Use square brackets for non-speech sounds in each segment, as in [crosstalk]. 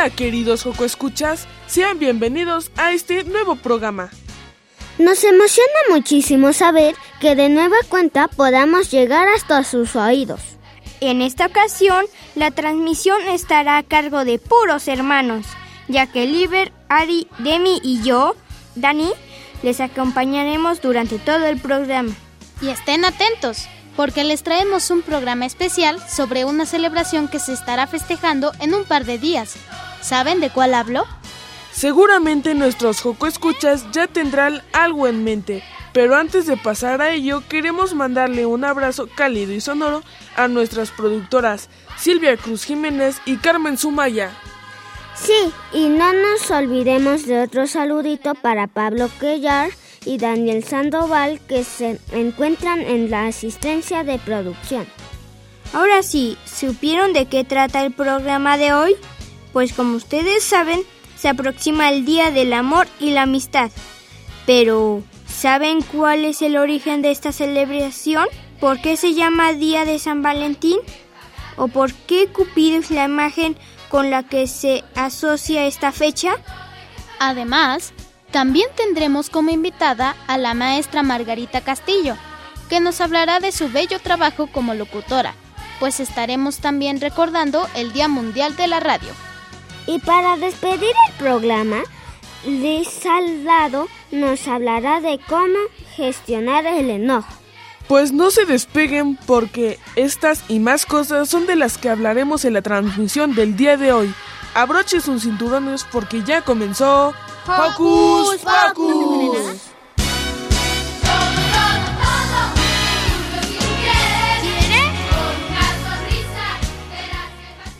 Hola queridos Joco Escuchas, sean bienvenidos a este nuevo programa. Nos emociona muchísimo saber que de nueva cuenta podamos llegar hasta sus oídos. En esta ocasión, la transmisión estará a cargo de puros hermanos, ya que Liber, Ari, Demi y yo, Dani, les acompañaremos durante todo el programa. Y estén atentos, porque les traemos un programa especial sobre una celebración que se estará festejando en un par de días. ¿Saben de cuál hablo? Seguramente nuestros Joco Escuchas ya tendrán algo en mente, pero antes de pasar a ello queremos mandarle un abrazo cálido y sonoro a nuestras productoras Silvia Cruz Jiménez y Carmen Sumaya. Sí, y no nos olvidemos de otro saludito para Pablo Quellar y Daniel Sandoval que se encuentran en la asistencia de producción. Ahora sí, ¿supieron de qué trata el programa de hoy? Pues como ustedes saben, se aproxima el Día del Amor y la Amistad. Pero, ¿saben cuál es el origen de esta celebración? ¿Por qué se llama Día de San Valentín? ¿O por qué Cupido es la imagen con la que se asocia esta fecha? Además, también tendremos como invitada a la maestra Margarita Castillo, que nos hablará de su bello trabajo como locutora, pues estaremos también recordando el Día Mundial de la Radio. Y para despedir el programa, Liz Saldado nos hablará de cómo gestionar el enojo. Pues no se despeguen porque estas y más cosas son de las que hablaremos en la transmisión del día de hoy. Abroche sus cinturones porque ya comenzó Hocus Pocus.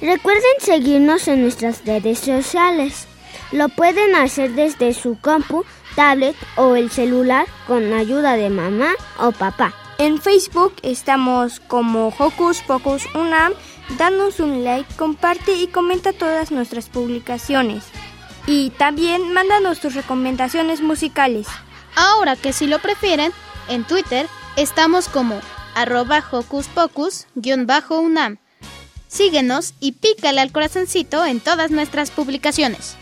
Recuerden seguirnos en nuestras redes sociales. Lo pueden hacer desde su compu, tablet o el celular con ayuda de mamá o papá. En Facebook estamos como Hocus Pocus Unam. Danos un like, comparte y comenta todas nuestras publicaciones. Y también mándanos tus recomendaciones musicales. Ahora que si lo prefieren, en Twitter estamos como arroba Hocus Pocus-Unam. Síguenos y pícale al corazoncito en todas nuestras publicaciones.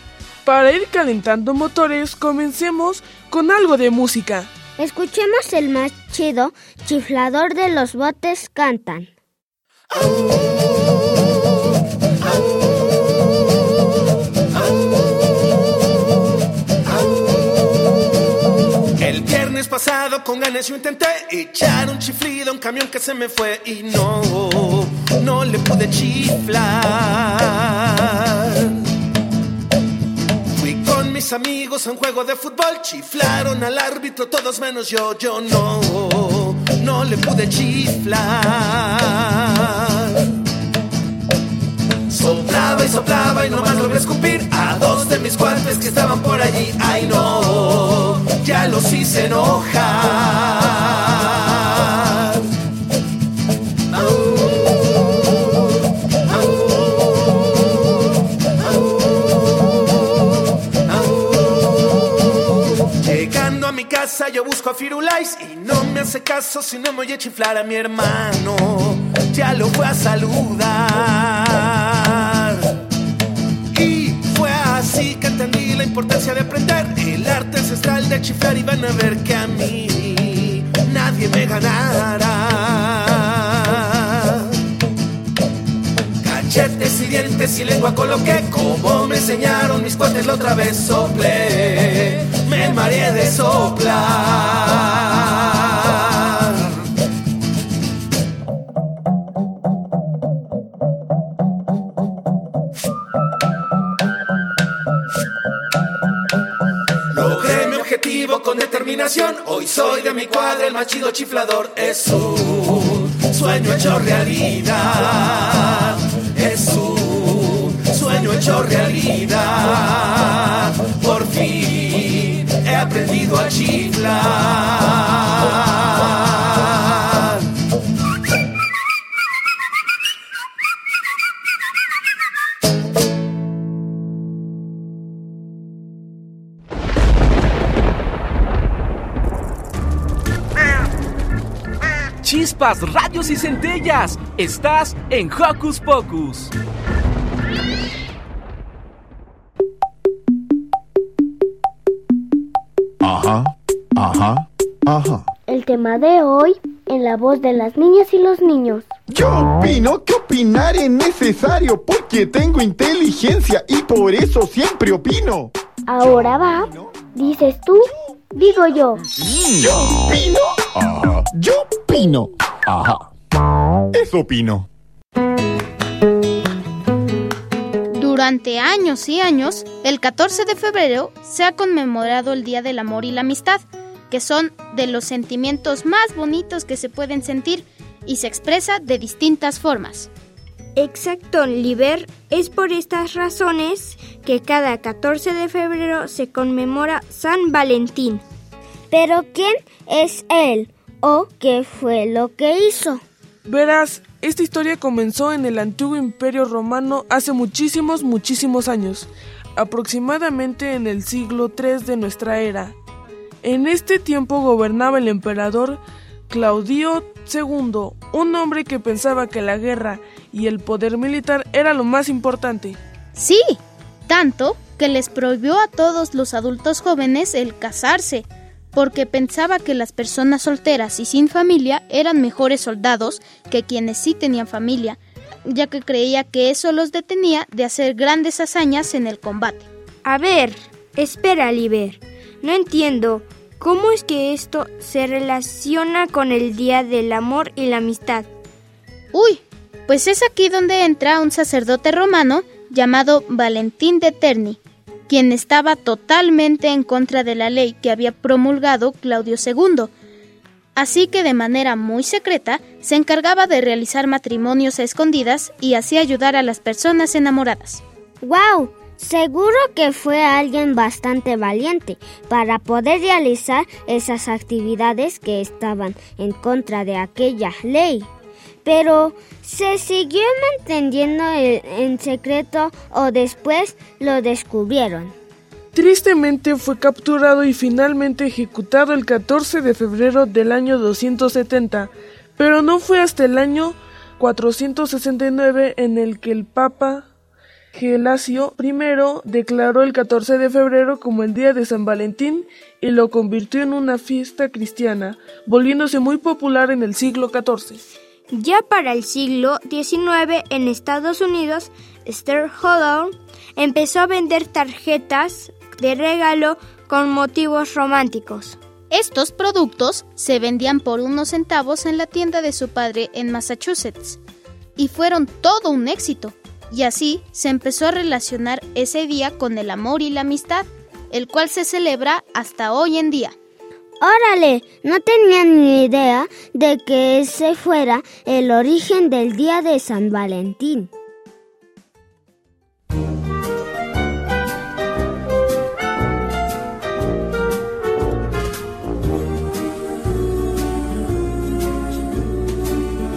Para ir calentando motores, comencemos con algo de música. Escuchemos el más chido, chiflador de los botes cantan. Viernes pasado con ganas yo intenté echar un chiflido a un camión que se me fue y no, no le pude chiflar. Fui con mis amigos a un juego de fútbol, chiflaron al árbitro todos menos yo, yo no, no le pude chiflar. Soplaba y soplaba y nomás logré escupir a dos de mis cuates que estaban por allí. Ay no, ya los hice enojar. Llegando a mi casa yo busco a Firulais y no me hace caso si no me voy a chiflar a mi hermano. Ya lo fue a saludar. Importancia de aprender el arte ancestral de chiflar y van a ver que a mí nadie me ganará. Cachetes y dientes y lengua coloqué como me enseñaron mis cuates la otra vez soplé. Me mareé de soplar. Con determinación. Hoy soy de mi cuadra el machido chiflador. Es un sueño hecho realidad. Es un sueño hecho realidad. Por fin he aprendido a chiflar. Chispas, rayos y centellas. Estás en Hocus Pocus. Ajá, ajá, ajá. El tema de hoy en la voz de las niñas y los niños. Yo opino que opinar es necesario porque tengo inteligencia y por eso siempre opino. Ahora va. Dices tú, digo yo. Yo opino. Ajá. Yo opino. Ajá. Eso opino. Durante años y años, el 14 de febrero se ha conmemorado el Día del Amor y la Amistad, que son de los sentimientos más bonitos que se pueden sentir y se expresa de distintas formas. Exacto, Liber. Es por estas razones que cada 14 de febrero se conmemora San Valentín. Pero ¿quién es él? ¿O qué fue lo que hizo? Verás, esta historia comenzó en el antiguo imperio romano hace muchísimos, muchísimos años, aproximadamente en el siglo III de nuestra era. En este tiempo gobernaba el emperador Claudio II, un hombre que pensaba que la guerra y el poder militar era lo más importante. Sí, tanto que les prohibió a todos los adultos jóvenes el casarse, porque pensaba que las personas solteras y sin familia eran mejores soldados que quienes sí tenían familia, ya que creía que eso los detenía de hacer grandes hazañas en el combate. A ver, espera, Liber. No entiendo. ¿Cómo es que esto se relaciona con el Día del Amor y la Amistad? Uy, pues es aquí donde entra un sacerdote romano llamado Valentín de Terni, quien estaba totalmente en contra de la ley que había promulgado Claudio II. Así que de manera muy secreta se encargaba de realizar matrimonios a escondidas y así ayudar a las personas enamoradas. ¡Wow! Seguro que fue alguien bastante valiente para poder realizar esas actividades que estaban en contra de aquella ley. Pero, ¿se siguió manteniendo en secreto o después lo descubrieron? Tristemente fue capturado y finalmente ejecutado el 14 de febrero del año 270, pero no fue hasta el año 469 en el que el Papa Gelasio I declaró el 14 de febrero como el día de San Valentín y lo convirtió en una fiesta cristiana, volviéndose muy popular en el siglo XIV. Ya para el siglo XIX en Estados Unidos, Esther Hollow empezó a vender tarjetas de regalo con motivos románticos. Estos productos se vendían por unos centavos en la tienda de su padre en Massachusetts y fueron todo un éxito. Y así se empezó a relacionar ese día con el amor y la amistad, el cual se celebra hasta hoy en día. Órale, no tenía ni idea de que ese fuera el origen del día de San Valentín.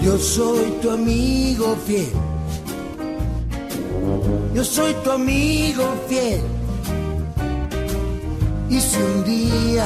Yo soy tu amigo fiel. Yo soy tu amigo fiel. Y si un día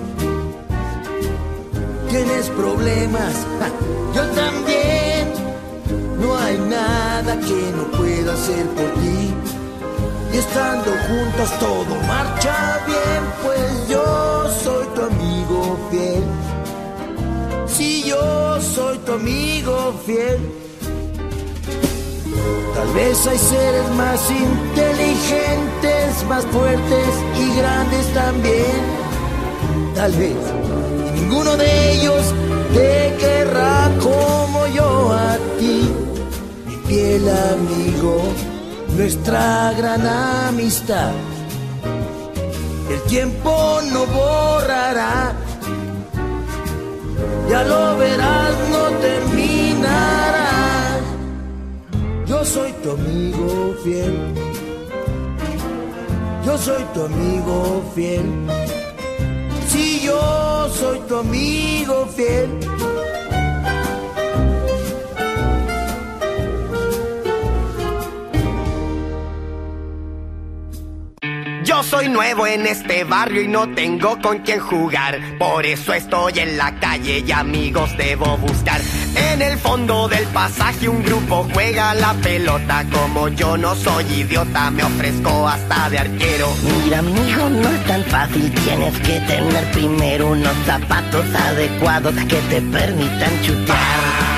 Tienes problemas, yo también. No hay nada que no pueda hacer por ti. Y estando juntos todo marcha bien, pues yo soy tu amigo fiel. Si yo soy tu amigo fiel. Tal vez hay seres más inteligentes, más fuertes y grandes también. Tal vez y ninguno de ellos te querrá como yo a ti, mi fiel amigo, nuestra gran amistad. El tiempo no borrará, ya lo verás, no terminará. Yo soy tu amigo fiel. Yo soy tu amigo fiel. Yo soy tu amigo fiel. Yo soy nuevo en este barrio y no tengo con quién jugar. Por eso estoy en la calle y amigos debo buscar. En el fondo del pasaje un grupo juega la pelota. Como yo no soy idiota, me ofrezco hasta de arquero. Mira, amigo, no es tan fácil. Tienes que tener primero unos zapatos adecuados que te permitan chutar.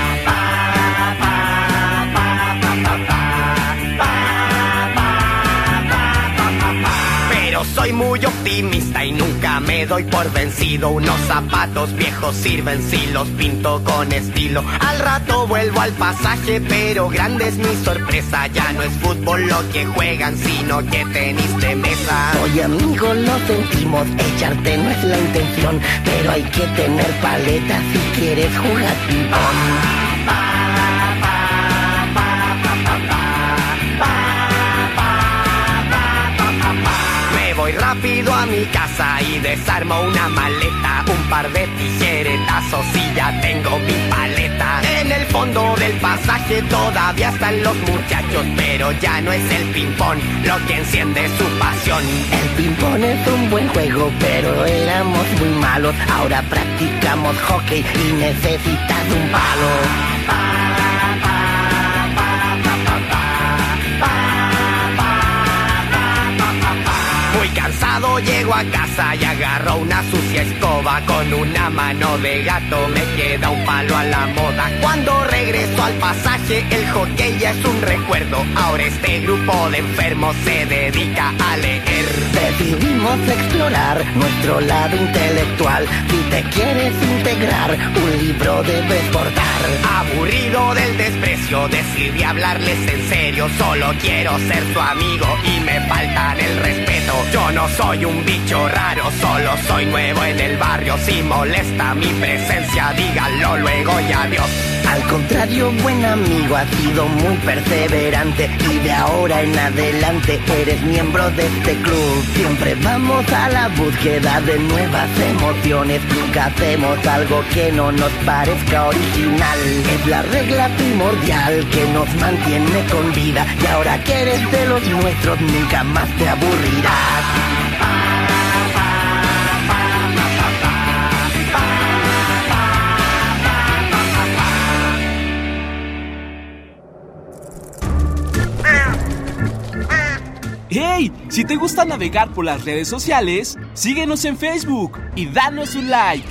Soy muy optimista y nunca me doy por vencido. Unos zapatos viejos sirven si los pinto con estilo. Al rato vuelvo al pasaje, pero grande es mi sorpresa. Ya no es fútbol lo que juegan, sino que tenis de mesa. Oye, amigo, lo sentimos. Echarte no es la intención, pero hay que tener paleta si quieres jugar voy rápido a mi casa y desarmo una maleta, un par de tijeretazos y ya tengo mi paleta. En el fondo del pasaje todavía están los muchachos, pero ya no es el ping-pong lo que enciende su pasión. El ping-pong es un buen juego, pero éramos muy malos. Ahora practicamos hockey y necesitas un palo. Cansado llego a casa y agarro una sucia escoba. Con una mano de gato me queda un palo a la moda. Cuando regreso al pasaje el hockey ya es un recuerdo. Ahora este grupo de enfermos se dedica a leer. Decidimos explorar nuestro lado intelectual. Si te quieres integrar, un libro debes portar. Aburrido del desprecio, decidí hablarles en serio. Solo quiero ser tu amigo y me faltan el respeto. Yo no soy un bicho raro, solo soy nuevo en el barrio. Si molesta mi presencia, díganlo luego y adiós. Al contrario, buen amigo, has sido muy perseverante. Y de ahora en adelante eres miembro de este club. Siempre vamos a la búsqueda de nuevas emociones. Nunca hacemos algo que no nos parezca original. Es la regla primordial que nos mantiene con vida. Y ahora que eres de los nuestros nunca más te aburrirás ¡Hey! Si te gusta navegar por las redes sociales, síguenos en Facebook y danos un like.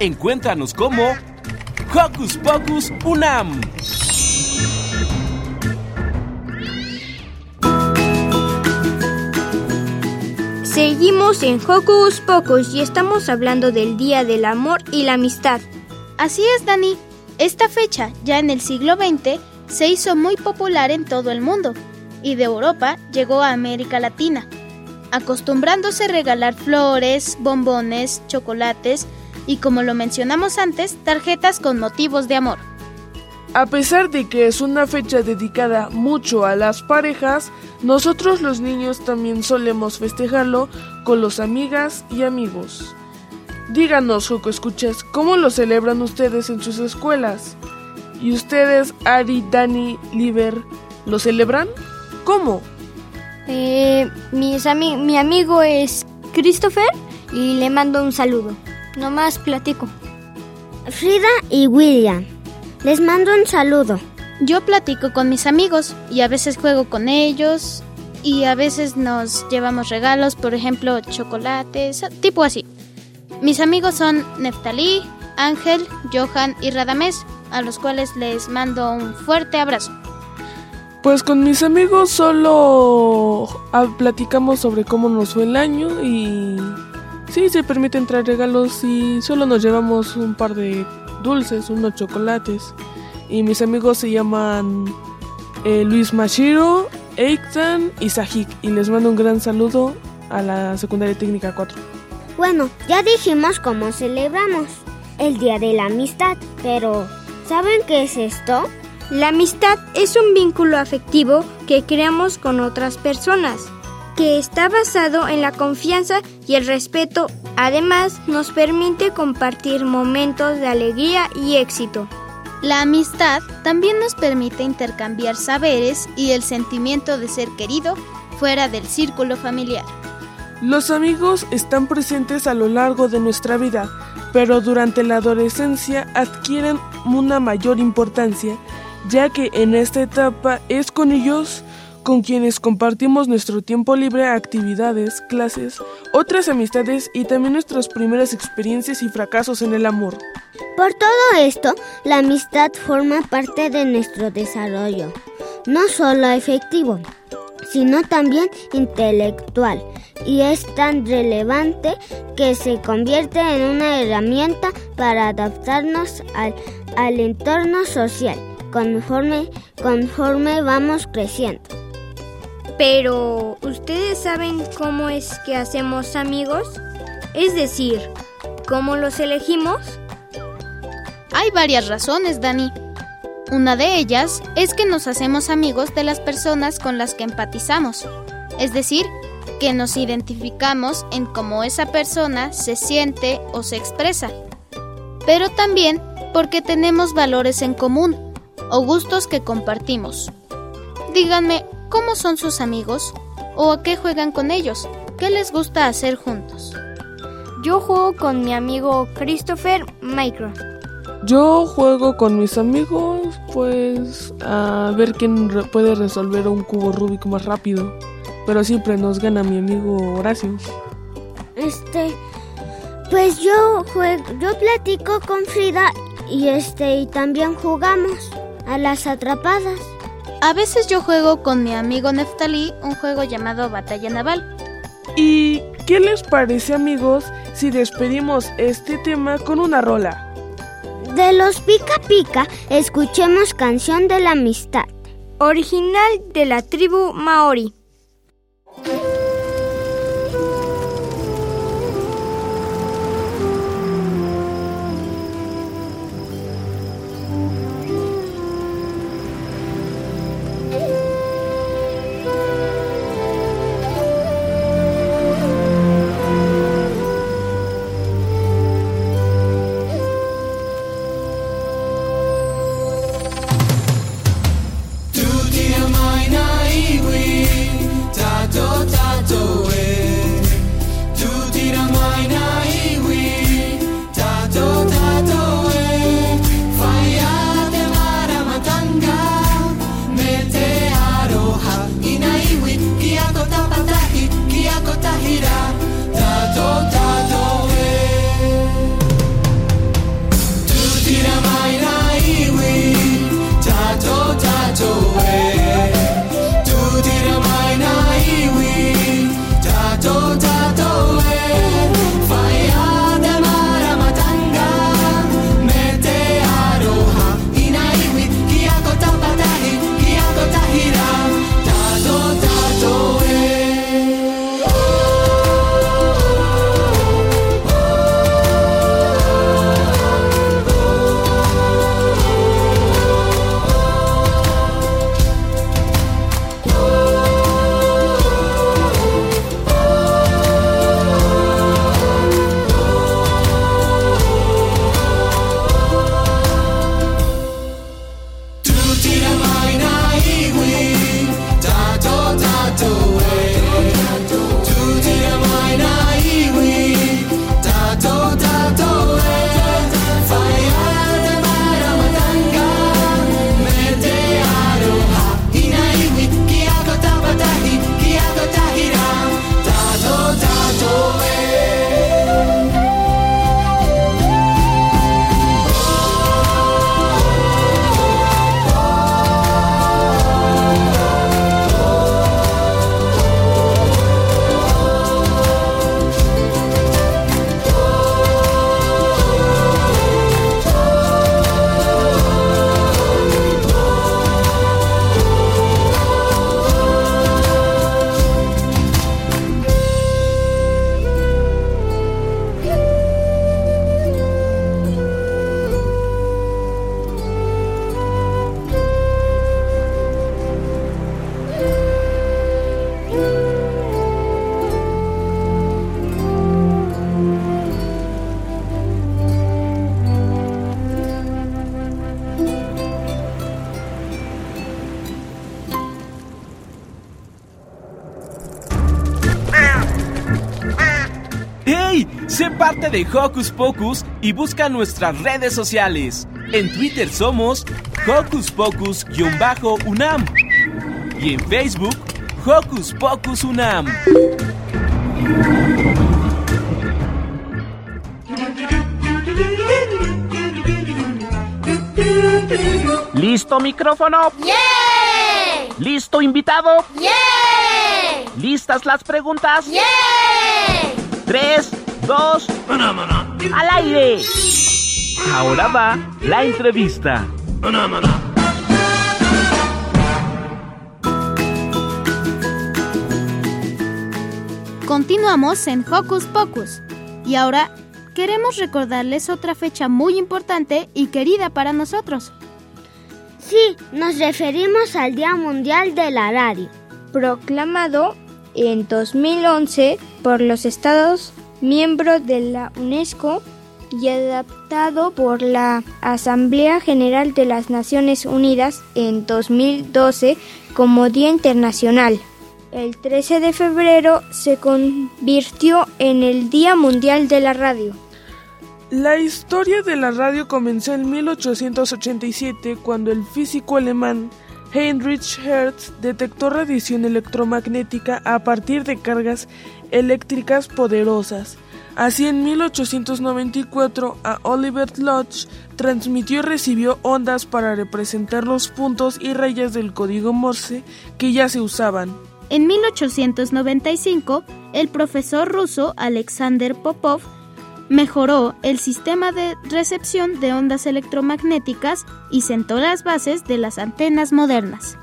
Encuéntranos como Hocus Pocus Unam. Seguimos en Hocus Pocus y estamos hablando del Día del Amor y la Amistad. Así es, Dani. Esta fecha, ya en el siglo XX, se hizo muy popular en todo el mundo y de Europa llegó a América Latina, acostumbrándose a regalar flores, bombones, chocolates y, como lo mencionamos antes, tarjetas con motivos de amor. A pesar de que es una fecha dedicada mucho a las parejas, nosotros los niños también solemos festejarlo con los amigas y amigos. Díganos, Joco Escuchas, ¿cómo lo celebran ustedes en sus escuelas? ¿Y ustedes, Ari, Dani, Liber, lo celebran? ¿Cómo? Eh, mis mi amigo es Christopher y le mando un saludo. Nomás platico. Frida y William, les mando un saludo. Yo platico con mis amigos y a veces juego con ellos y a veces nos llevamos regalos, por ejemplo, chocolates, tipo así. Mis amigos son Neftalí, Ángel, Johan y Radamés, a los cuales les mando un fuerte abrazo. Pues con mis amigos solo ah, platicamos sobre cómo nos fue el año y sí, se permiten traer regalos y solo nos llevamos un par de dulces, unos chocolates. Y mis amigos se llaman eh, Luis Mashiro, Eitan y Sahik y les mando un gran saludo a la secundaria técnica 4. Bueno, ya dijimos cómo celebramos el Día de la Amistad, pero ¿saben qué es esto? La amistad es un vínculo afectivo que creamos con otras personas, que está basado en la confianza y el respeto. Además, nos permite compartir momentos de alegría y éxito. La amistad también nos permite intercambiar saberes y el sentimiento de ser querido fuera del círculo familiar. Los amigos están presentes a lo largo de nuestra vida, pero durante la adolescencia adquieren una mayor importancia ya que en esta etapa es con ellos con quienes compartimos nuestro tiempo libre, actividades, clases, otras amistades y también nuestras primeras experiencias y fracasos en el amor. Por todo esto, la amistad forma parte de nuestro desarrollo, no solo efectivo, sino también intelectual, y es tan relevante que se convierte en una herramienta para adaptarnos al, al entorno social conforme, conforme vamos creciendo. Pero, ¿ustedes saben cómo es que hacemos amigos? Es decir, ¿cómo los elegimos? Hay varias razones, Dani. Una de ellas es que nos hacemos amigos de las personas con las que empatizamos, es decir, que nos identificamos en cómo esa persona se siente o se expresa, pero también porque tenemos valores en común o gustos que compartimos. Díganme, ¿cómo son sus amigos? ¿O a qué juegan con ellos? ¿Qué les gusta hacer juntos? Yo juego con mi amigo Christopher Minecraft. Yo juego con mis amigos, pues a ver quién puede resolver un cubo Rubik más rápido. Pero siempre nos gana mi amigo Horacio. Este, pues yo juego, yo platico con Frida y este y también jugamos a las atrapadas. A veces yo juego con mi amigo Neftalí un juego llamado Batalla Naval. ¿Y qué les parece amigos si despedimos este tema con una rola? De los Pica Pica, escuchemos Canción de la Amistad. Original de la tribu Maori. Parte de Hocus Pocus y busca nuestras redes sociales. En Twitter somos Hocus Pocus-UNAM y en Facebook Hocus Pocus UNAM. ¿Listo micrófono? ¡Yeah! ¿Listo invitado? ¡Yeah! ¿Listas las preguntas? ¡Yeah! Tres, dos, al aire. Ahora va la entrevista. Continuamos en Hocus Pocus. Y ahora queremos recordarles otra fecha muy importante y querida para nosotros. Sí, nos referimos al Día Mundial de la Radio. Proclamado en 2011 por los Estados miembros de la UNESCO y adaptado por la Asamblea General de las Naciones Unidas en 2012 como Día Internacional. El 13 de febrero se convirtió en el Día Mundial de la Radio. La historia de la radio comenzó en 1887 cuando el físico alemán Heinrich Hertz detectó radiación electromagnética a partir de cargas eléctricas poderosas. Así en 1894 a Oliver Lodge transmitió y recibió ondas para representar los puntos y rayas del código Morse que ya se usaban. En 1895, el profesor ruso Alexander Popov mejoró el sistema de recepción de ondas electromagnéticas y sentó las bases de las antenas modernas.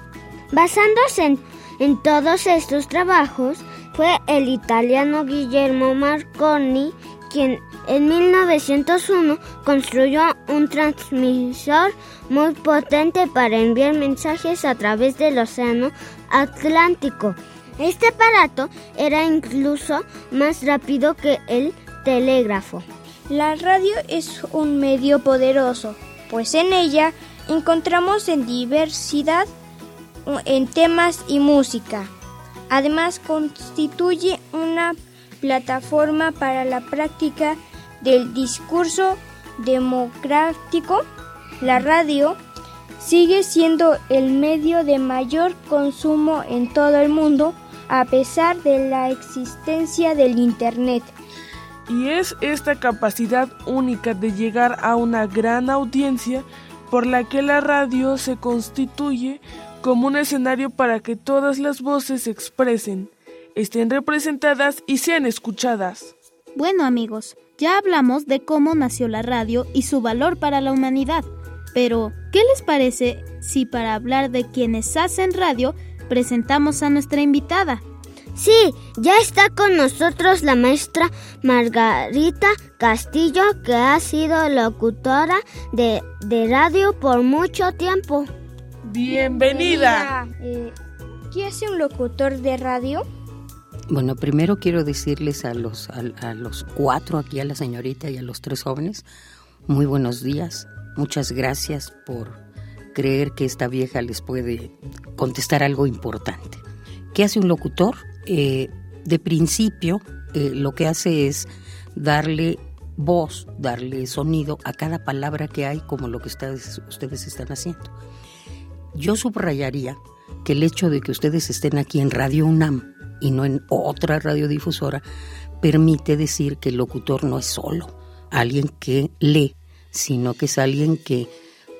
Basándose en, en todos estos trabajos, fue el italiano Guillermo Marconi quien en 1901 construyó un transmisor muy potente para enviar mensajes a través del Océano Atlántico. Este aparato era incluso más rápido que el telégrafo. La radio es un medio poderoso, pues en ella encontramos en diversidad en temas y música. Además constituye una plataforma para la práctica del discurso democrático. La radio sigue siendo el medio de mayor consumo en todo el mundo a pesar de la existencia del Internet. Y es esta capacidad única de llegar a una gran audiencia por la que la radio se constituye como un escenario para que todas las voces se expresen, estén representadas y sean escuchadas. Bueno amigos, ya hablamos de cómo nació la radio y su valor para la humanidad. Pero, ¿qué les parece si para hablar de quienes hacen radio presentamos a nuestra invitada? Sí, ya está con nosotros la maestra Margarita Castillo, que ha sido locutora de, de radio por mucho tiempo. Bienvenida. Eh, ¿Qué hace un locutor de radio? Bueno, primero quiero decirles a los, a, a los cuatro, aquí a la señorita y a los tres jóvenes, muy buenos días. Muchas gracias por creer que esta vieja les puede contestar algo importante. ¿Qué hace un locutor? Eh, de principio, eh, lo que hace es darle voz, darle sonido a cada palabra que hay, como lo que ustedes, ustedes están haciendo. Yo subrayaría que el hecho de que ustedes estén aquí en Radio UNAM y no en otra radiodifusora permite decir que el locutor no es solo alguien que lee, sino que es alguien que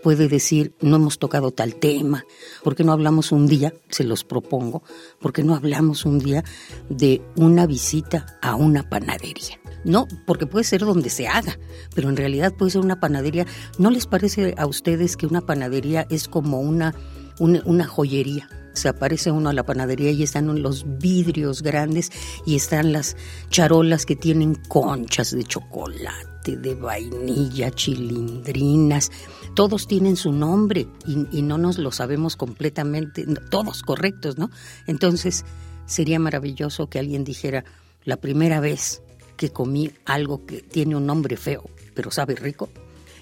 puede decir, no hemos tocado tal tema, ¿por qué no hablamos un día, se los propongo, por qué no hablamos un día de una visita a una panadería? No, porque puede ser donde se haga, pero en realidad puede ser una panadería. ¿No les parece a ustedes que una panadería es como una, una, joyería? se aparece uno a la panadería y están los vidrios grandes y están las charolas que tienen conchas de chocolate, de vainilla, chilindrinas. Todos tienen su nombre y, y no nos lo sabemos completamente, todos correctos, ¿no? Entonces sería maravilloso que alguien dijera, la primera vez que comí algo que tiene un nombre feo, pero sabe rico,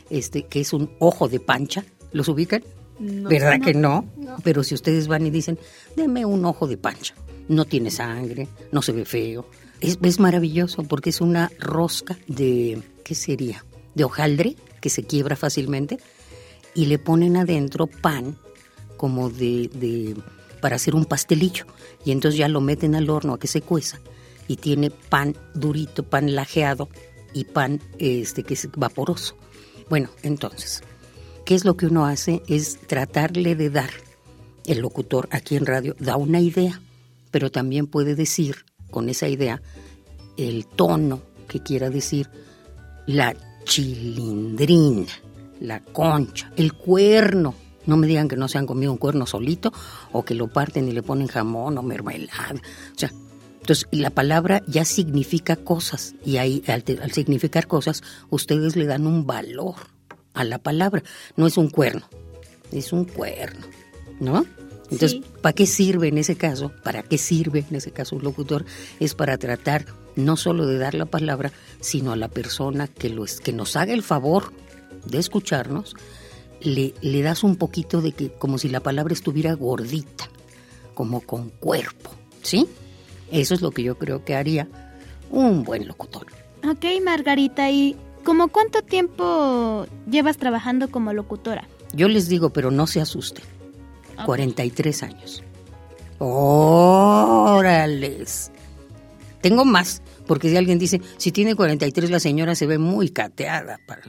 este, que es un ojo de pancha, ¿los ubican? No, ¿Verdad no, que no? no. Pero si ustedes van y dicen, deme un ojo de pancha, no tiene sangre, no se ve feo, Es, es maravilloso porque es una rosca de, ¿qué sería? De hojaldre que se quiebra fácilmente y le ponen adentro pan como de, de para hacer un pastelillo y entonces ya lo meten al horno a que se cueza y tiene pan durito, pan lajeado y pan este que es vaporoso. Bueno, entonces, ¿qué es lo que uno hace? Es tratarle de dar, el locutor aquí en radio da una idea, pero también puede decir con esa idea el tono que quiera decir, la chilindrina, la concha, el cuerno. No me digan que no se han comido un cuerno solito o que lo parten y le ponen jamón o mermelada. O sea, entonces la palabra ya significa cosas y ahí al, al significar cosas ustedes le dan un valor a la palabra. No es un cuerno, es un cuerno, ¿no? Entonces, ¿para qué sirve en ese caso? ¿Para qué sirve en ese caso un locutor? Es para tratar no solo de dar la palabra, sino a la persona que, lo, que nos haga el favor de escucharnos, le, le das un poquito de que, como si la palabra estuviera gordita, como con cuerpo, ¿sí? Eso es lo que yo creo que haría un buen locutor. Ok, Margarita, ¿y como cuánto tiempo llevas trabajando como locutora? Yo les digo, pero no se asusten. 43 años. ¡Órales! Tengo más, porque si alguien dice, si tiene 43 la señora se ve muy cateada para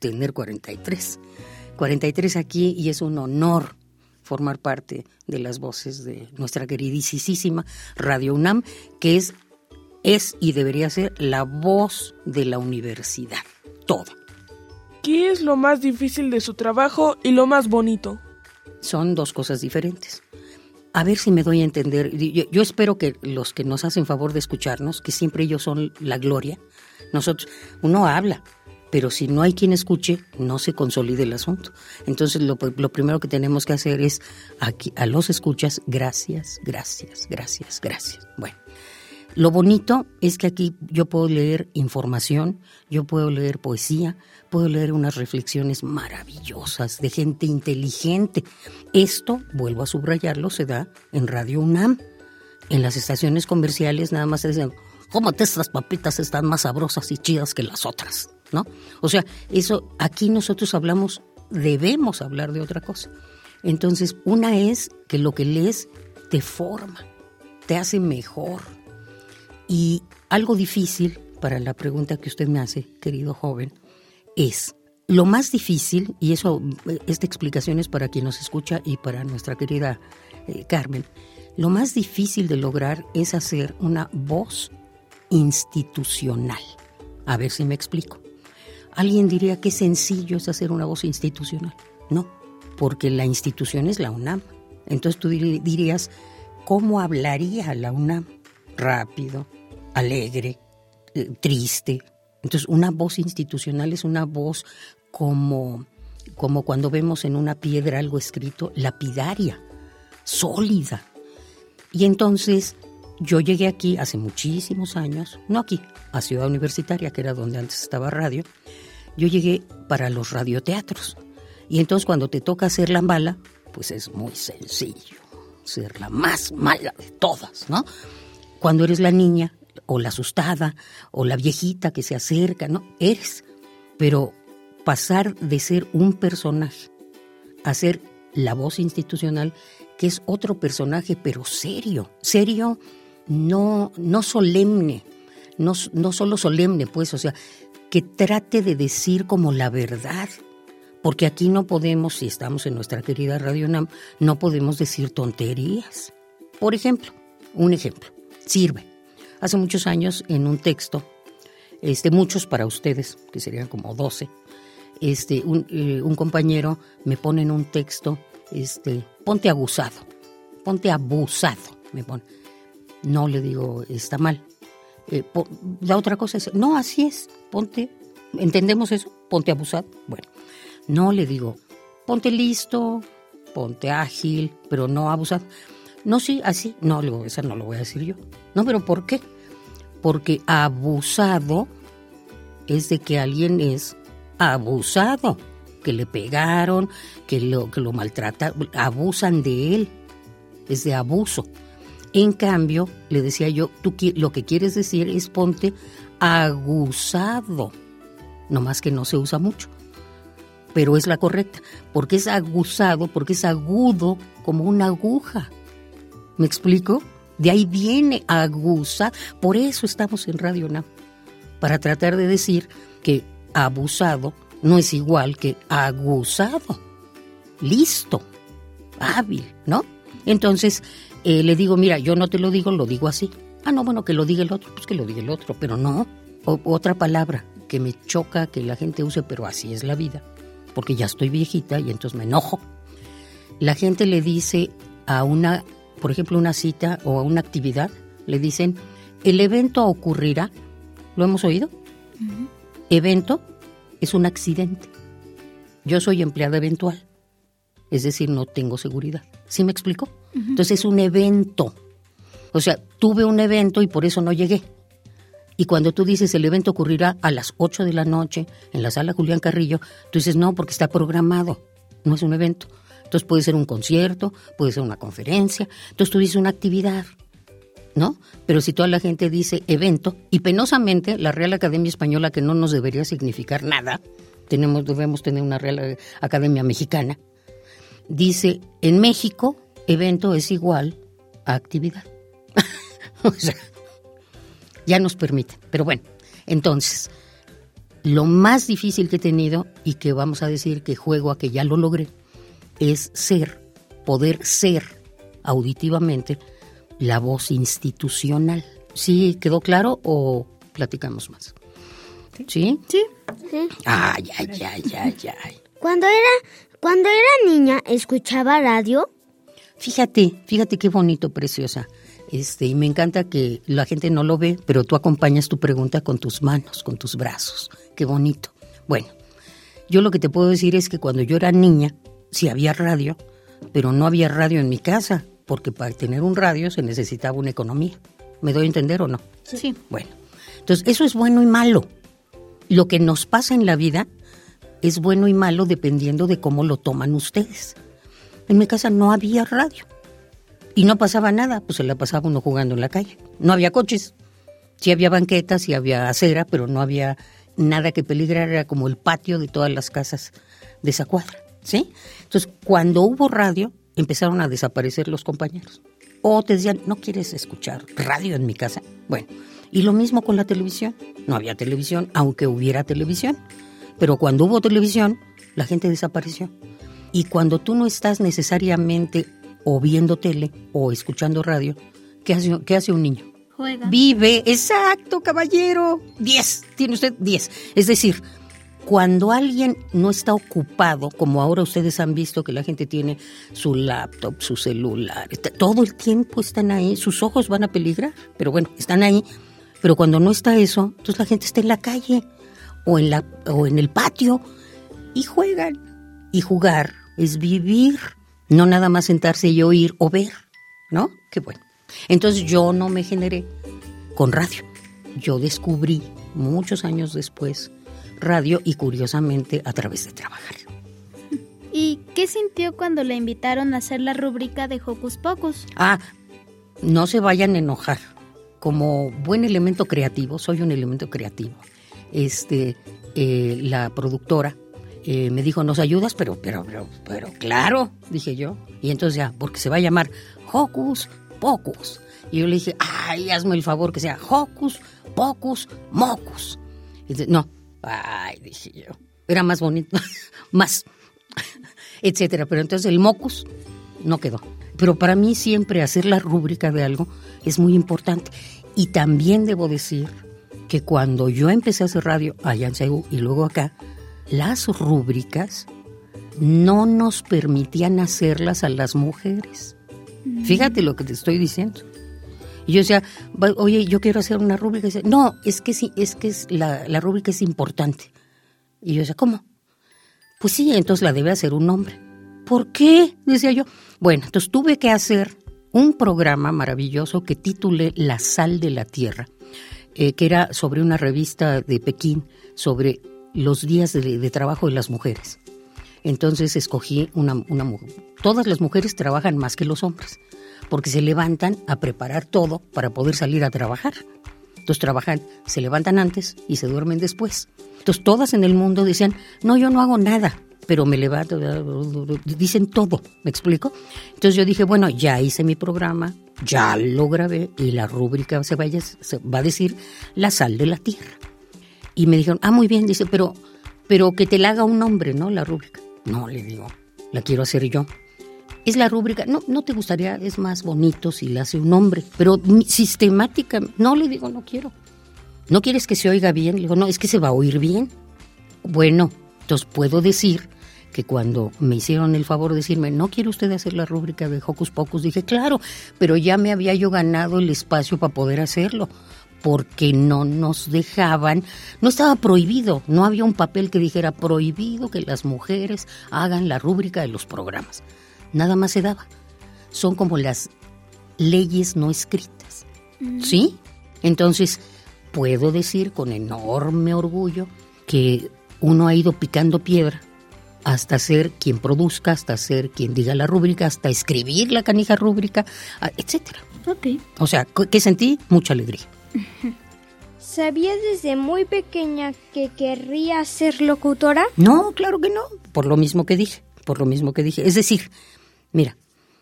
tener 43. 43 aquí y es un honor formar parte de las voces de nuestra queridísima Radio UNAM, que es, es y debería ser la voz de la universidad, toda. ¿Qué es lo más difícil de su trabajo y lo más bonito? Son dos cosas diferentes. A ver si me doy a entender. Yo, yo, espero que los que nos hacen favor de escucharnos, que siempre ellos son la gloria, nosotros, uno habla, pero si no hay quien escuche, no se consolide el asunto. Entonces lo, lo primero que tenemos que hacer es a los escuchas, gracias, gracias, gracias, gracias. Bueno, lo bonito es que aquí yo puedo leer información, yo puedo leer poesía, puedo leer unas reflexiones maravillosas de gente inteligente. Esto, vuelvo a subrayarlo, se da en Radio UNAM. En las estaciones comerciales nada más se dicen, cómate estas papitas, están más sabrosas y chidas que las otras, ¿no? O sea, eso, aquí nosotros hablamos, debemos hablar de otra cosa. Entonces, una es que lo que lees te forma, te hace mejor. Y algo difícil para la pregunta que usted me hace, querido joven, es lo más difícil, y eso, esta explicación es para quien nos escucha y para nuestra querida eh, Carmen, lo más difícil de lograr es hacer una voz institucional. A ver si me explico. Alguien diría que sencillo es hacer una voz institucional. No, porque la institución es la UNAM. Entonces tú dirías, ¿cómo hablaría la UNAM? Rápido, alegre, eh, triste, entonces, una voz institucional es una voz como, como cuando vemos en una piedra algo escrito, lapidaria, sólida. Y entonces yo llegué aquí hace muchísimos años, no aquí, a Ciudad Universitaria, que era donde antes estaba radio, yo llegué para los radioteatros. Y entonces cuando te toca hacer la mala, pues es muy sencillo, ser la más mala de todas, ¿no? Cuando eres la niña, o la asustada o la viejita que se acerca, no, eres. Pero pasar de ser un personaje a ser la voz institucional, que es otro personaje, pero serio, serio, no, no solemne, no, no solo solemne, pues, o sea, que trate de decir como la verdad. Porque aquí no podemos, si estamos en nuestra querida Radio NAM, no podemos decir tonterías. Por ejemplo, un ejemplo, sirve hace muchos años en un texto, este, muchos para ustedes, que serían como 12, este, un, eh, un compañero me pone en un texto, este, ponte abusado, ponte abusado, me pone. No le digo, está mal. Eh, la otra cosa es, no, así es, ponte, ¿entendemos eso? Ponte abusado. Bueno, no le digo, ponte listo, ponte ágil, pero no abusado. No, sí, así. No, digo, esa no lo voy a decir yo. No, pero ¿por qué? Porque abusado es de que alguien es abusado, que le pegaron, que lo, que lo maltrataron, abusan de él. Es de abuso. En cambio, le decía yo, tú lo que quieres decir es ponte aguzado. No más que no se usa mucho. Pero es la correcta, porque es aguzado, porque es agudo como una aguja. ¿Me explico? De ahí viene aguza. Por eso estamos en Radio NAM. Para tratar de decir que abusado no es igual que aguzado. Listo. Hábil, ¿no? Entonces eh, le digo, mira, yo no te lo digo, lo digo así. Ah, no, bueno, que lo diga el otro, pues que lo diga el otro, pero no. otra palabra que me choca que la gente use, pero así es la vida, porque ya estoy viejita y entonces me enojo. La gente le dice a una por ejemplo, una cita o a una actividad, le dicen, el evento ocurrirá. ¿Lo hemos oído? Evento es un accidente. Yo soy empleada eventual, es decir, no tengo seguridad. ¿Sí me explico? Entonces es un evento. O sea, tuve un evento y por eso no llegué. Y cuando tú dices el evento ocurrirá a las 8 de la noche en la sala Julián Carrillo, tú dices no, porque está programado, no es un evento. Entonces puede ser un concierto, puede ser una conferencia, entonces tú dices una actividad, ¿no? Pero si toda la gente dice evento, y penosamente la Real Academia Española, que no nos debería significar nada, tenemos, debemos tener una Real Academia Mexicana, dice en México evento es igual a actividad. [laughs] o sea, ya nos permite. Pero bueno, entonces, lo más difícil que he tenido y que vamos a decir que juego a que ya lo logré, es ser, poder ser auditivamente la voz institucional. ¿Sí quedó claro o platicamos más? ¿Sí? Sí. sí. Ay, ay, ay, ay, ay. Cuando era, cuando era niña, ¿escuchaba radio? Fíjate, fíjate qué bonito, preciosa. Este, y me encanta que la gente no lo ve, pero tú acompañas tu pregunta con tus manos, con tus brazos. Qué bonito. Bueno, yo lo que te puedo decir es que cuando yo era niña, sí había radio, pero no había radio en mi casa, porque para tener un radio se necesitaba una economía. ¿Me doy a entender o no? Sí. Bueno, entonces eso es bueno y malo. Lo que nos pasa en la vida es bueno y malo dependiendo de cómo lo toman ustedes. En mi casa no había radio y no pasaba nada, pues se la pasaba uno jugando en la calle. No había coches, sí había banquetas, sí había acera, pero no había nada que peligrara, era como el patio de todas las casas de esa cuadra. ¿sí? Entonces, cuando hubo radio, empezaron a desaparecer los compañeros. O te decían, ¿no quieres escuchar radio en mi casa? Bueno, y lo mismo con la televisión. No había televisión, aunque hubiera televisión. Pero cuando hubo televisión, la gente desapareció. Y cuando tú no estás necesariamente o viendo tele o escuchando radio, ¿qué hace, qué hace un niño? Juega. Vive, exacto, caballero. Diez, tiene usted diez. Es decir, cuando alguien no está ocupado, como ahora ustedes han visto que la gente tiene su laptop, su celular, todo el tiempo están ahí, sus ojos van a peligrar, pero bueno, están ahí. Pero cuando no está eso, entonces la gente está en la calle o en, la, o en el patio y juegan. Y jugar es vivir, no nada más sentarse y oír o ver, ¿no? Qué bueno. Entonces yo no me generé con radio. Yo descubrí muchos años después radio y curiosamente a través de trabajar. ¿Y qué sintió cuando le invitaron a hacer la rúbrica de Hocus Pocus? Ah, no se vayan a enojar. Como buen elemento creativo, soy un elemento creativo. Este, eh, la productora eh, me dijo, ¿nos ayudas? Pero, pero, pero, pero, claro, dije yo. Y entonces ya, porque se va a llamar Hocus Pocus. Y yo le dije, ay, hazme el favor que sea Hocus Pocus Mocus. Y dice, no, Ay, dije yo. Era más bonito, [laughs] más, etcétera. Pero entonces el mocus no quedó. Pero para mí siempre hacer la rúbrica de algo es muy importante. Y también debo decir que cuando yo empecé a hacer radio allá en Seúl y luego acá, las rúbricas no nos permitían hacerlas a las mujeres. Mm. Fíjate lo que te estoy diciendo. Y yo decía, oye, yo quiero hacer una rúbrica. Y dice, no, es que sí, es que es la, la rúbrica es importante. Y yo decía, ¿cómo? Pues sí, entonces la debe hacer un hombre. ¿Por qué? Decía yo. Bueno, entonces tuve que hacer un programa maravilloso que titulé La sal de la tierra, eh, que era sobre una revista de Pekín sobre los días de, trabajo de las mujeres. Entonces escogí una, una mujer. Todas las mujeres trabajan más que los hombres porque se levantan a preparar todo para poder salir a trabajar. Entonces trabajan, se levantan antes y se duermen después. Entonces todas en el mundo decían, no, yo no hago nada, pero me levanto, dicen todo, ¿me explico? Entonces yo dije, bueno, ya hice mi programa, ya lo grabé y la rúbrica se, vaya, se va a decir la sal de la tierra. Y me dijeron, ah, muy bien, dice, pero, pero que te la haga un hombre, ¿no? La rúbrica. No, le digo, la quiero hacer yo. Es la rúbrica, no, no te gustaría, es más bonito si la hace un hombre, pero sistemática, no le digo, no quiero. ¿No quieres que se oiga bien? Le digo, no, es que se va a oír bien. Bueno, entonces puedo decir que cuando me hicieron el favor de decirme, ¿no quiere usted hacer la rúbrica de Hocus Pocus? Dije, claro, pero ya me había yo ganado el espacio para poder hacerlo, porque no nos dejaban, no estaba prohibido, no había un papel que dijera prohibido que las mujeres hagan la rúbrica de los programas. Nada más se daba. Son como las leyes no escritas. ¿Sí? Entonces, puedo decir con enorme orgullo que uno ha ido picando piedra hasta ser quien produzca, hasta ser quien diga la rúbrica, hasta escribir la canija rúbrica, etcétera. Ok. O sea, que sentí mucha alegría. [laughs] ¿Sabías desde muy pequeña que querría ser locutora? No, claro que no. Por lo mismo que dije, por lo mismo que dije. Es decir, mira,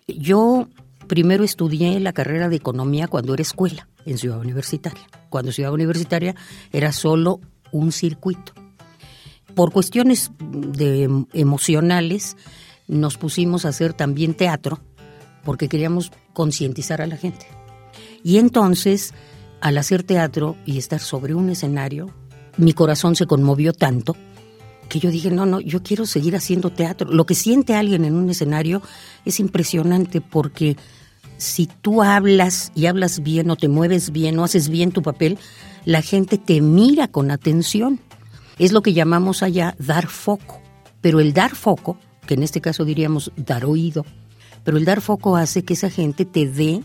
yo primero estudié la carrera de economía cuando era escuela, en Ciudad Universitaria. Cuando Ciudad Universitaria era solo un circuito por cuestiones de emocionales nos pusimos a hacer también teatro porque queríamos concientizar a la gente. Y entonces, al hacer teatro y estar sobre un escenario, mi corazón se conmovió tanto que yo dije, no, no, yo quiero seguir haciendo teatro. Lo que siente alguien en un escenario es impresionante porque si tú hablas y hablas bien o te mueves bien o haces bien tu papel, la gente te mira con atención. Es lo que llamamos allá dar foco. Pero el dar foco, que en este caso diríamos dar oído, pero el dar foco hace que esa gente te dé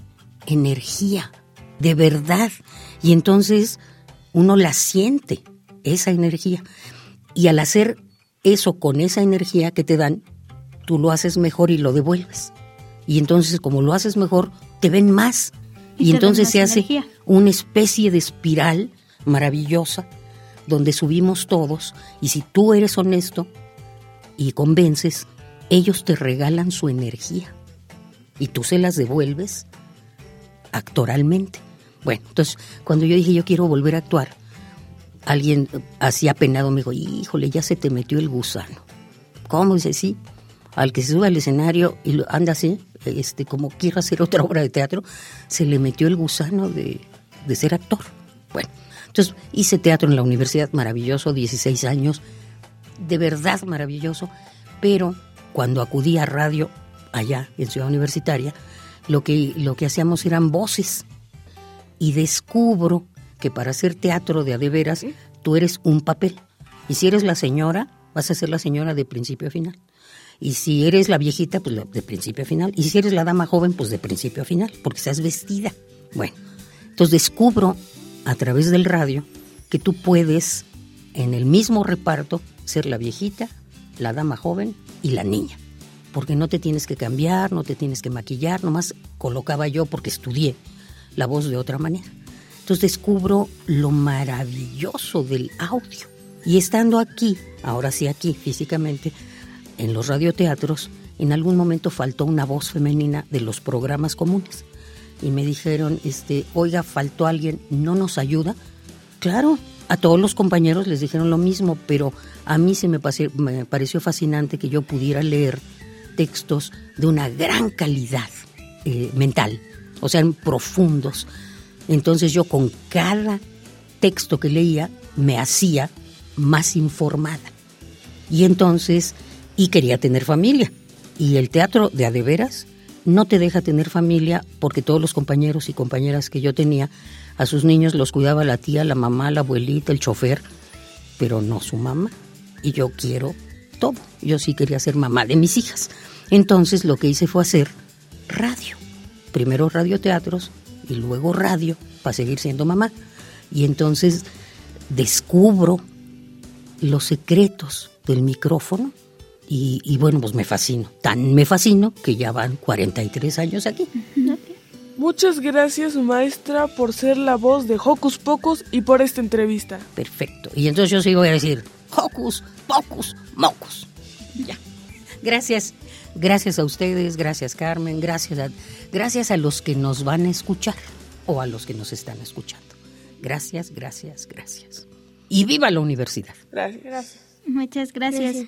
energía, de verdad. Y entonces uno la siente, esa energía. Y al hacer eso con esa energía que te dan, tú lo haces mejor y lo devuelves. Y entonces como lo haces mejor, te ven más. Y, entonces se hace una especie de espiral maravillosa donde subimos todos y si tú eres honesto y convences, ellos te regalan su energía y tú se las devuelves actoralmente. Bueno, entonces cuando yo dije yo quiero volver a actuar, alguien así apenado me dijo, híjole, ya se te metió el gusano. ¿Cómo? Dice, sí, al que se sube al escenario y anda así, este, como quiere hacer otra obra de teatro, se le metió el gusano de, de ser actor. Bueno, entonces hice teatro en la universidad, maravilloso, 16 años, de verdad maravilloso, pero cuando acudí a radio allá en Ciudad Universitaria, lo que, lo que hacíamos eran voces y descubro que para hacer teatro de a de veras, tú eres un papel. Y si eres la señora, vas a ser la señora de principio a final. Y si eres la viejita, pues de principio a final. Y si eres la dama joven, pues de principio a final, porque estás vestida. Bueno, entonces descubro a través del radio que tú puedes en el mismo reparto ser la viejita, la dama joven y la niña. Porque no te tienes que cambiar, no te tienes que maquillar, nomás colocaba yo porque estudié la voz de otra manera. Entonces descubro lo maravilloso del audio. Y estando aquí, ahora sí aquí físicamente, en los radioteatros, en algún momento faltó una voz femenina de los programas comunes y me dijeron, este, oiga, faltó alguien, ¿no nos ayuda? Claro, a todos los compañeros les dijeron lo mismo, pero a mí se me, me pareció fascinante que yo pudiera leer textos de una gran calidad eh, mental, o sea, profundos. Entonces yo con cada texto que leía me hacía más informada. Y entonces, y quería tener familia. Y el teatro de adeveras no te deja tener familia porque todos los compañeros y compañeras que yo tenía, a sus niños los cuidaba la tía, la mamá, la abuelita, el chofer, pero no su mamá. Y yo quiero todo. Yo sí quería ser mamá de mis hijas. Entonces lo que hice fue hacer radio. Primero radioteatros y luego radio para seguir siendo mamá. Y entonces descubro los secretos del micrófono y, bueno, pues me fascino. Tan me fascino que ya van 43 años aquí. Muchas gracias, maestra, por ser la voz de Hocus Pocus y por esta entrevista. Perfecto. Y entonces yo sí voy a decir Hocus Pocus Mocus. Ya. Gracias. Gracias a ustedes, gracias Carmen, gracias a, gracias a los que nos van a escuchar o a los que nos están escuchando. Gracias, gracias, gracias. Y viva la universidad. Gracias, gracias. Muchas gracias.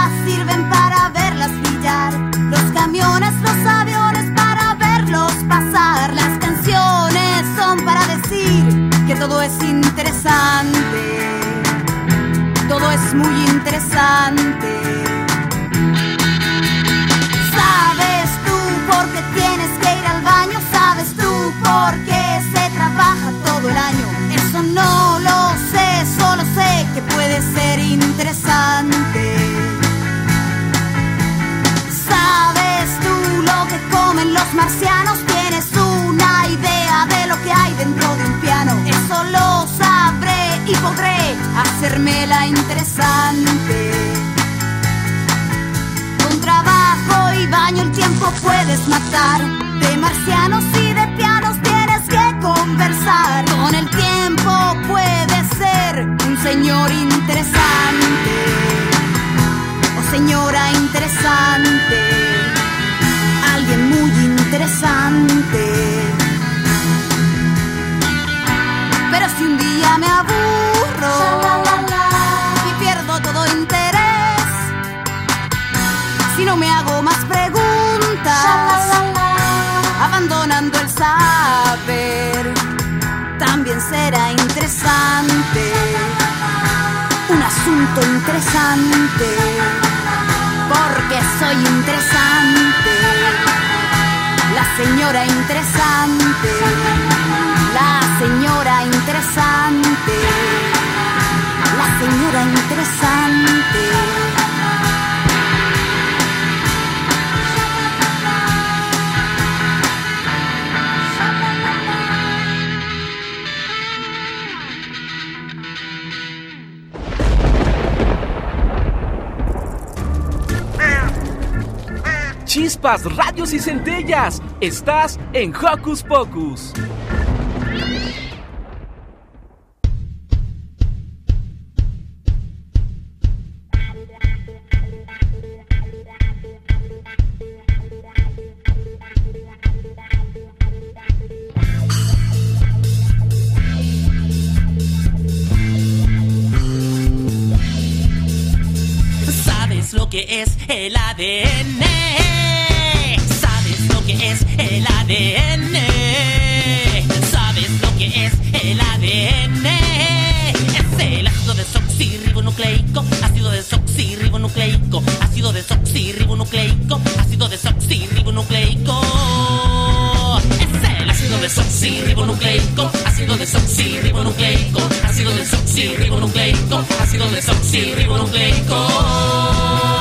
los camiones, los aviones para verlos pasar, las canciones son para decir que todo es interesante, todo es muy interesante. ¿Sabes tú por qué tienes que ir al baño? ¿Sabes tú por qué se trabaja todo el año? Eso no lo sabré y podré hacérmela interesante. Con trabajo y baño el tiempo puedes matar. De marcianos y de pianos tienes que conversar. Con el tiempo puedes ser un señor interesante. O señora interesante. Alguien muy interesante. Pero si un día me aburro y pierdo todo interés, si no me hago más preguntas, abandonando el saber, también será interesante, un asunto interesante, porque soy interesante, la señora interesante, la señora interesante, señora interesante. Chispas, rayos y centellas. Estás en Hocus Pocus. Es el ADN? ¿Sabes lo que es el ADN? ¿Sabes lo que es el ADN? Es el ácido desoxirribonucleico, ácido desoxirribonucleico, ácido desoxirribonucleico, ácido desoxirribonucleico. Es el ácido desoxirribonucleico, ácido desoxirribonucleico, ácido desoxirribonucleico, ácido desoxirribonucleico. ¿Te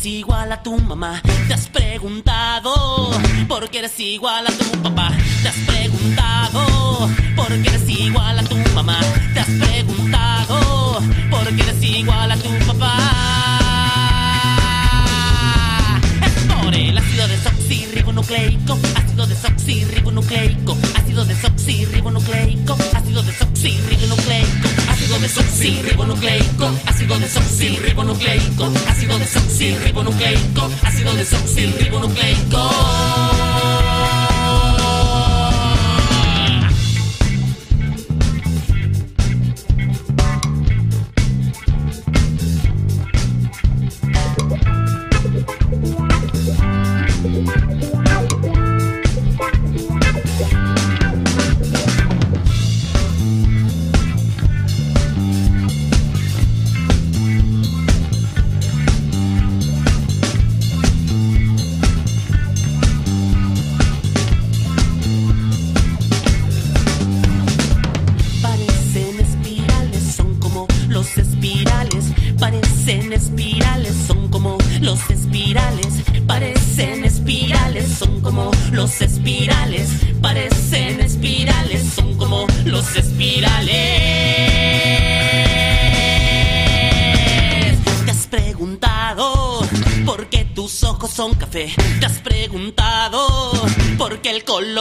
eres igual a tu mamá? ¿Te has preguntado por qué eres igual a tu papá? ¿Te has preguntado por qué eres igual a tu mamá? ¿Te has preguntado por qué eres igual a tu papá? El ácido desoxirribonucleico, ácido desoxirribonucleico, ácido desoxirribonucleico, ácido desoxirribonucleico, ácido desoxirribonucleico, ácido desoxirribonucleico, ácido desoxirribonucleico, ácido desoxirribonucleico.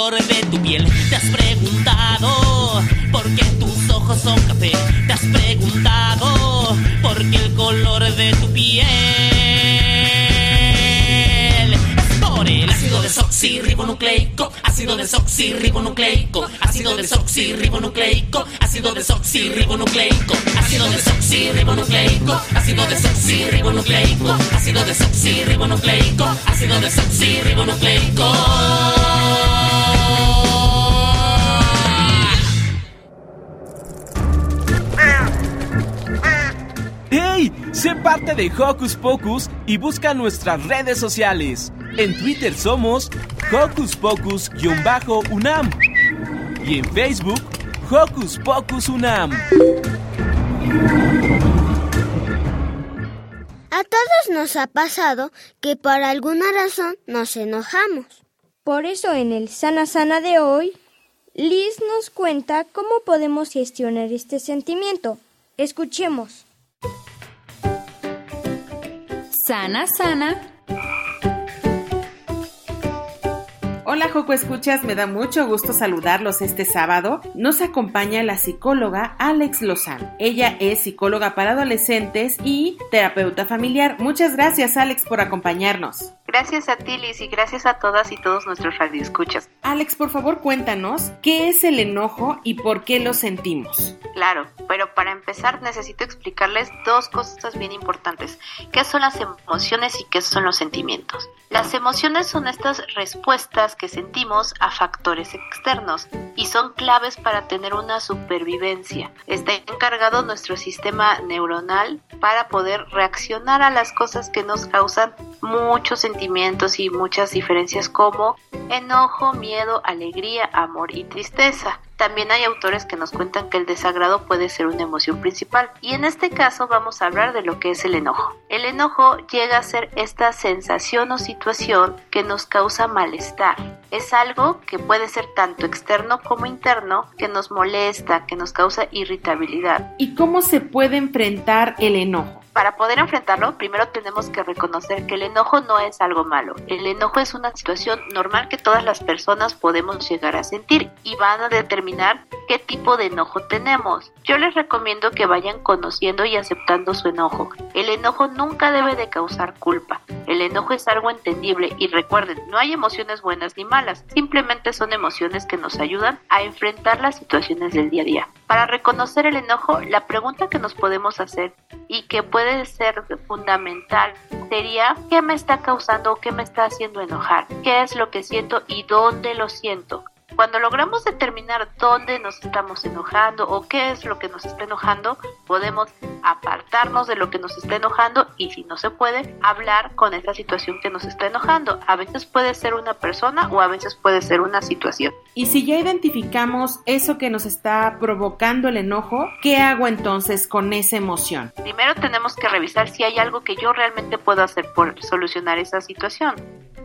De tu piel? ¿Te has preguntado por qué tus ojos son café? ¿Te has preguntado por qué el color de tu piel? por el ácido desoxirribonucleico, ácido desoxirribonucleico, ácido desoxirribonucleico, ácido desoxirribonucleico, ácido desoxirribonucleico, ácido desoxirribonucleico, ácido desoxirribonucleico, ácido desoxirribonucleico. Parte de Hocus Pocus y busca nuestras redes sociales. En Twitter somos Hocus Pocus-UNAM y en Facebook Hocus Pocus UNAM. A todos nos ha pasado que por alguna razón nos enojamos. Por eso en el Sana Sana de hoy, Liz nos cuenta cómo podemos gestionar este sentimiento. Escuchemos. Sana Sana. Hola Joco Escuchas, me da mucho gusto saludarlos este sábado. Nos acompaña la psicóloga Alex Lozano. Ella es psicóloga para adolescentes y terapeuta familiar. Muchas gracias Alex por acompañarnos. Gracias a ti Liz y gracias a todas y todos nuestros radioescuchas. Alex, por favor cuéntanos qué es el enojo y por qué lo sentimos. Claro, pero para empezar necesito explicarles dos cosas bien importantes. ¿Qué son las emociones y qué son los sentimientos? Las emociones son estas respuestas que sentimos a factores externos y son claves para tener una supervivencia. Está encargado nuestro sistema neuronal para poder reaccionar a las cosas que nos causan muchos sentimientos y muchas diferencias como enojo, miedo, alegría, amor y tristeza. También hay autores que nos cuentan que el desagrado puede ser una emoción principal y en este caso vamos a hablar de lo que es el enojo. El enojo llega a ser esta sensación o situación que nos causa malestar. Es algo que puede ser tanto externo como interno, que nos molesta, que nos causa irritabilidad. ¿Y cómo se puede enfrentar el enojo? Para poder enfrentarlo, primero tenemos que reconocer que el enojo no es algo malo. El enojo es una situación normal que todas las personas podemos llegar a sentir y van a determinar qué tipo de enojo tenemos. Yo les recomiendo que vayan conociendo y aceptando su enojo. El enojo nunca debe de causar culpa. El enojo es algo entendible y recuerden, no hay emociones buenas ni malas, simplemente son emociones que nos ayudan a enfrentar las situaciones del día a día. Para reconocer el enojo, la pregunta que nos podemos hacer y que puede ser fundamental sería ¿qué me está causando o qué me está haciendo enojar? ¿Qué es lo que siento y dónde lo siento? Cuando logramos determinar dónde nos estamos enojando o qué es lo que nos está enojando, podemos apartarnos de lo que nos está enojando y si no se puede, hablar con esa situación que nos está enojando. A veces puede ser una persona o a veces puede ser una situación. Y si ya identificamos eso que nos está provocando el enojo, ¿qué hago entonces con esa emoción? Primero tenemos que revisar si hay algo que yo realmente puedo hacer por solucionar esa situación.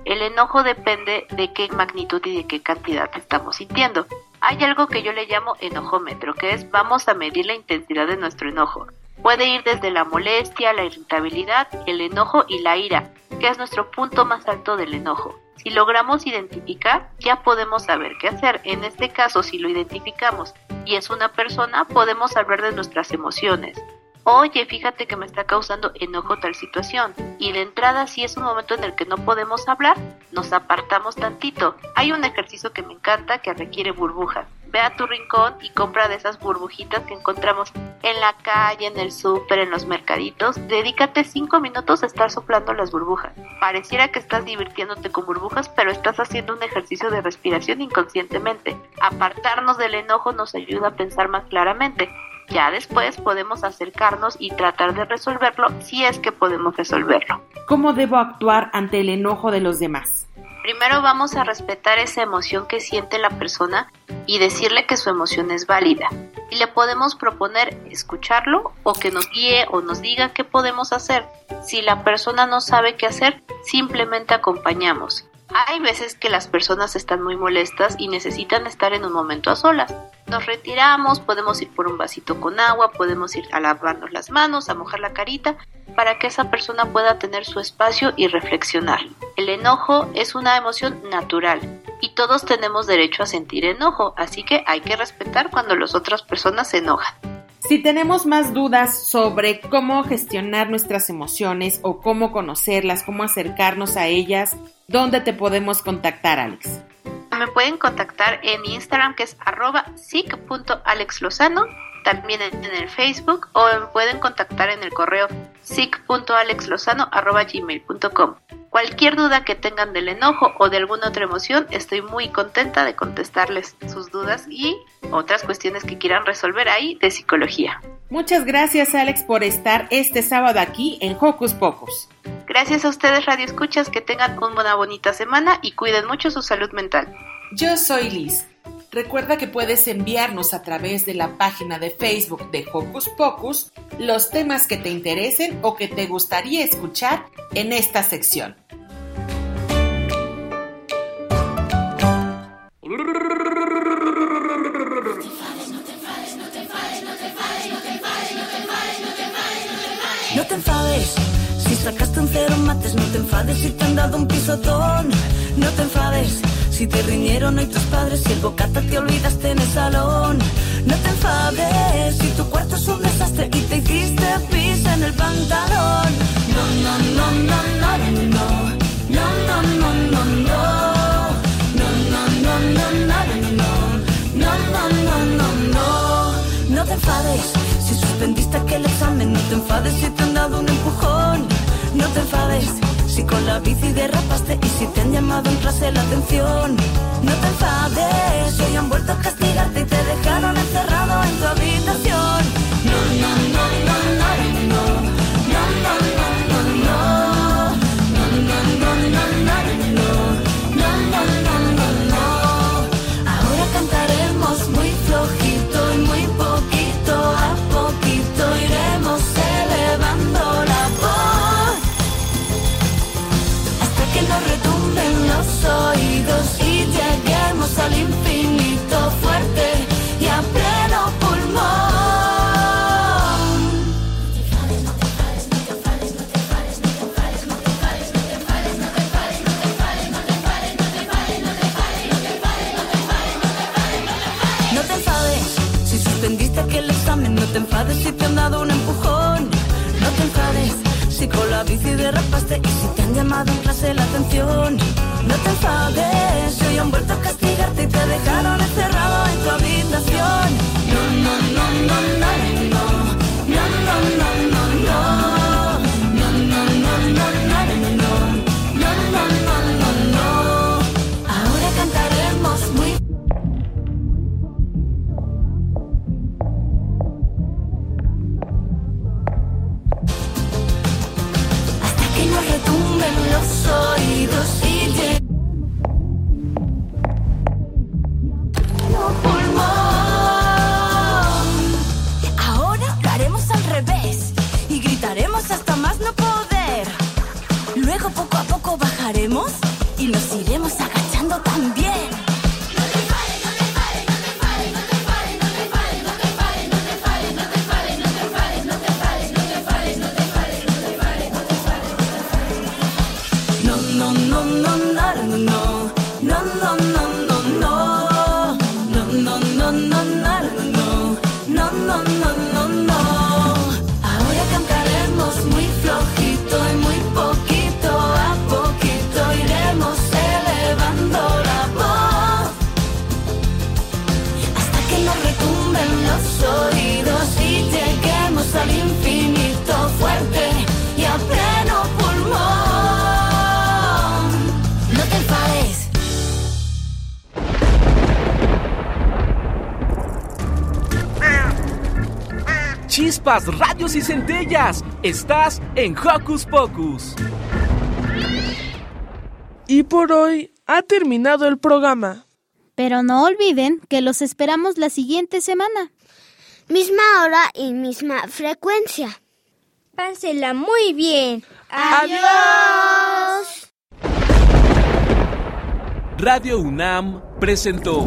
El enojo depende de qué magnitud y de qué cantidad estamos sintiendo. Hay algo que yo le llamo enojómetro, que es vamos a medir la intensidad de nuestro enojo. Puede ir desde la molestia, la irritabilidad, el enojo y la ira, que es nuestro punto más alto del enojo. Si logramos identificar, ya podemos saber qué hacer. En este caso, si lo identificamos y es una persona, podemos hablar de nuestras emociones. Oye, fíjate que me está causando enojo tal situación. Y de entrada, si es un momento en el que no podemos hablar, nos apartamos tantito. Hay un ejercicio que me encanta que requiere burbujas. Ve a tu rincón y compra de esas burbujitas que encontramos en la calle, en el súper, en los mercaditos. Dedícate cinco minutos a estar soplando las burbujas. Pareciera que estás divirtiéndote con burbujas, pero estás haciendo un ejercicio de respiración inconscientemente. Apartarnos del enojo nos ayuda a pensar más claramente. Ya después podemos acercarnos y tratar de resolverlo si es que podemos resolverlo. ¿Cómo debo actuar ante el enojo de los demás? Primero vamos a respetar esa emoción que siente la persona y decirle que su emoción es válida. Y le podemos proponer escucharlo o que nos guíe o nos diga qué podemos hacer. Si la persona no sabe qué hacer, simplemente acompañamos. Hay veces que las personas están muy molestas y necesitan estar en un momento a solas. Nos retiramos, podemos ir por un vasito con agua, podemos ir a lavarnos las manos, a mojar la carita, para que esa persona pueda tener su espacio y reflexionar. El enojo es una emoción natural y todos tenemos derecho a sentir enojo, así que hay que respetar cuando las otras personas se enojan. Si tenemos más dudas sobre cómo gestionar nuestras emociones o cómo conocerlas, cómo acercarnos a ellas, ¿dónde te podemos contactar, Alex? Me pueden contactar en Instagram que es arroba sic.alexlozano, también en el Facebook o me pueden contactar en el correo sic.alexlozano.gmail.com. Cualquier duda que tengan del enojo o de alguna otra emoción, estoy muy contenta de contestarles sus dudas y otras cuestiones que quieran resolver ahí de psicología. Muchas gracias Alex por estar este sábado aquí en Hocus Pocus. Gracias a ustedes Radio Escuchas, que tengan una bonita semana y cuiden mucho su salud mental. Yo soy Liz. Recuerda que puedes enviarnos a través de la página de Facebook de Hocus Pocus los temas que te interesen o que te gustaría escuchar en esta sección. Sacaste un cero mates, no te enfades si te han dado un pisotón. No te enfades si te riñeron hoy tus padres, si el bocata te olvidaste en el salón. No te enfades si tu cuarto es un desastre y te hiciste pis en el pantalón. No, no, no, no, no, no. No, derrapaste y si te han llamado en clase la atención. No te enfades hoy han vuelto a castigarte y te dejaron encerrado en tu habitación. Los oídos y lleguemos al infinito fuerte y a pleno pulmón. No te enfades si suspendiste aquel examen, no te enfades si te han dado un empujón. No te enfades si con la bici derrapaste y si te han llamado en clase la atención. No te enfades hoy han vuelto a castigarte y te dejaron encerrado en tu habitación. No, no, no, no. No, no, no, no, no. No, Estás en Hocus Pocus. Y por hoy ha terminado el programa. Pero no olviden que los esperamos la siguiente semana. Misma hora y misma frecuencia. Pásela muy bien. Adiós. Radio UNAM presentó